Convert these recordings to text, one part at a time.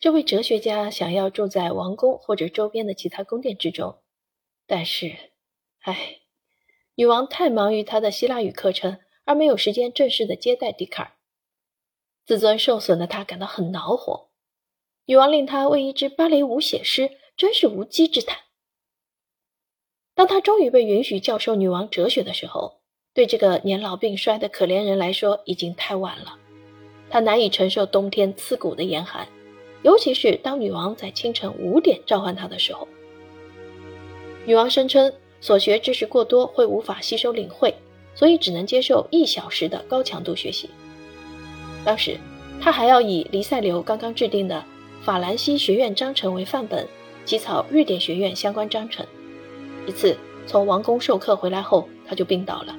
这位哲学家想要住在王宫或者周边的其他宫殿之中，但是，唉，女王太忙于她的希腊语课程，而没有时间正式的接待笛卡尔。自尊受损的他感到很恼火。女王令他为一支芭蕾舞写诗，真是无稽之谈。当他终于被允许教授女王哲学的时候，对这个年老病衰的可怜人来说已经太晚了。他难以承受冬天刺骨的严寒。尤其是当女王在清晨五点召唤他的时候，女王声称所学知识过多会无法吸收领会，所以只能接受一小时的高强度学习。当时，他还要以黎塞留刚刚制定的法兰西学院章程为范本，起草瑞典学院相关章程。一次从王宫授课回来后，他就病倒了。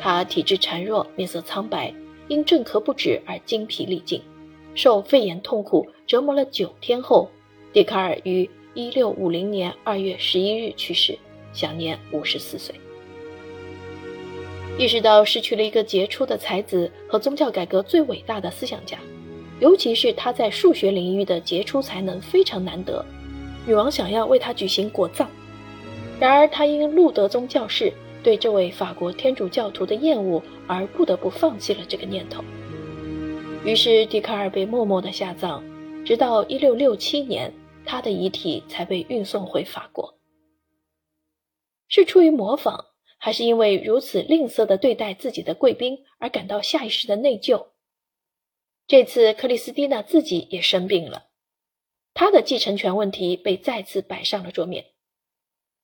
他体质孱弱，面色苍白，因症咳不止而精疲力尽。受肺炎痛苦折磨了九天后，笛卡尔于一六五零年二月十一日去世，享年五十四岁。意识到失去了一个杰出的才子和宗教改革最伟大的思想家，尤其是他在数学领域的杰出才能非常难得，女王想要为他举行国葬。然而，他因路德宗教士对这位法国天主教徒的厌恶而不得不放弃了这个念头。于是，笛卡尔被默默地下葬，直到1667年，他的遗体才被运送回法国。是出于模仿，还是因为如此吝啬地对待自己的贵宾而感到下意识的内疚？这次，克里斯蒂娜自己也生病了，她的继承权问题被再次摆上了桌面。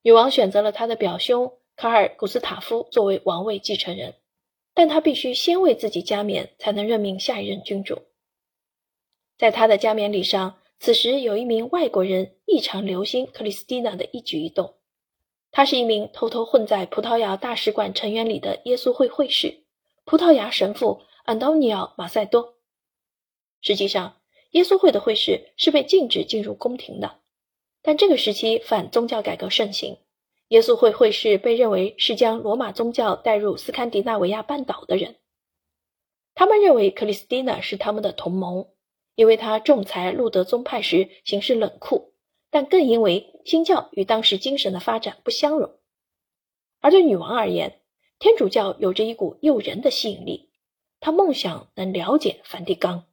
女王选择了她的表兄卡尔·古斯塔夫作为王位继承人。但他必须先为自己加冕，才能任命下一任君主。在他的加冕礼上，此时有一名外国人异常留心克里斯蒂娜的一举一动。他是一名偷偷混在葡萄牙大使馆成员里的耶稣会会士——葡萄牙神父安东尼奥·马塞多。实际上，耶稣会的会士是被禁止进入宫廷的，但这个时期反宗教改革盛行。耶稣会会士被认为是将罗马宗教带入斯堪的纳维亚半岛的人。他们认为克里斯蒂娜是他们的同盟，因为他仲裁路德宗派时行事冷酷，但更因为新教与当时精神的发展不相容。而对女王而言，天主教有着一股诱人的吸引力，她梦想能了解梵蒂冈。